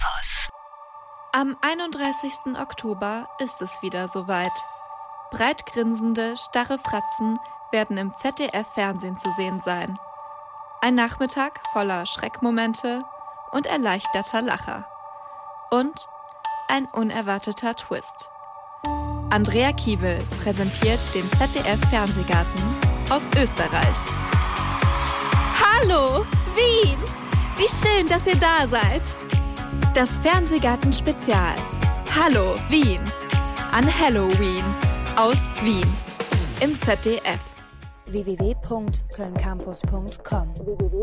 Campus. Am 31. Oktober ist es wieder soweit. Breit grinsende, starre Fratzen werden im ZDF-Fernsehen zu sehen sein. Ein Nachmittag voller Schreckmomente und erleichterter Lacher. Und ein unerwarteter Twist. Andrea Kiewel präsentiert den ZDF-Fernsehgarten aus Österreich. Hallo, Wien! Wie schön, dass ihr da seid! Das Fernsehgarten-Spezial. Hallo, Wien! An Halloween. Aus Wien. Im ZDF www.kölncampus.com www